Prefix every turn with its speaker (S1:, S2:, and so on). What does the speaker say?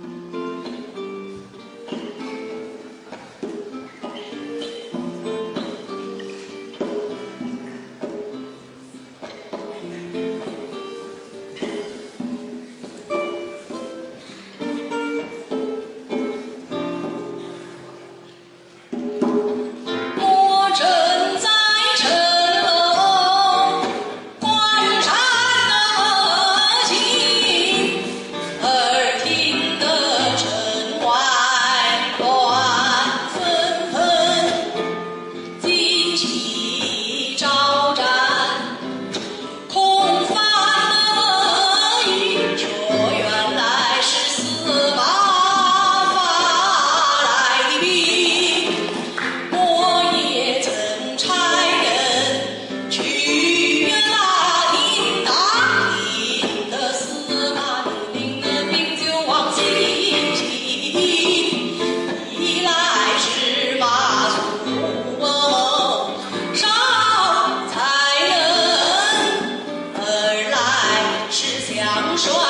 S1: Thank you. ま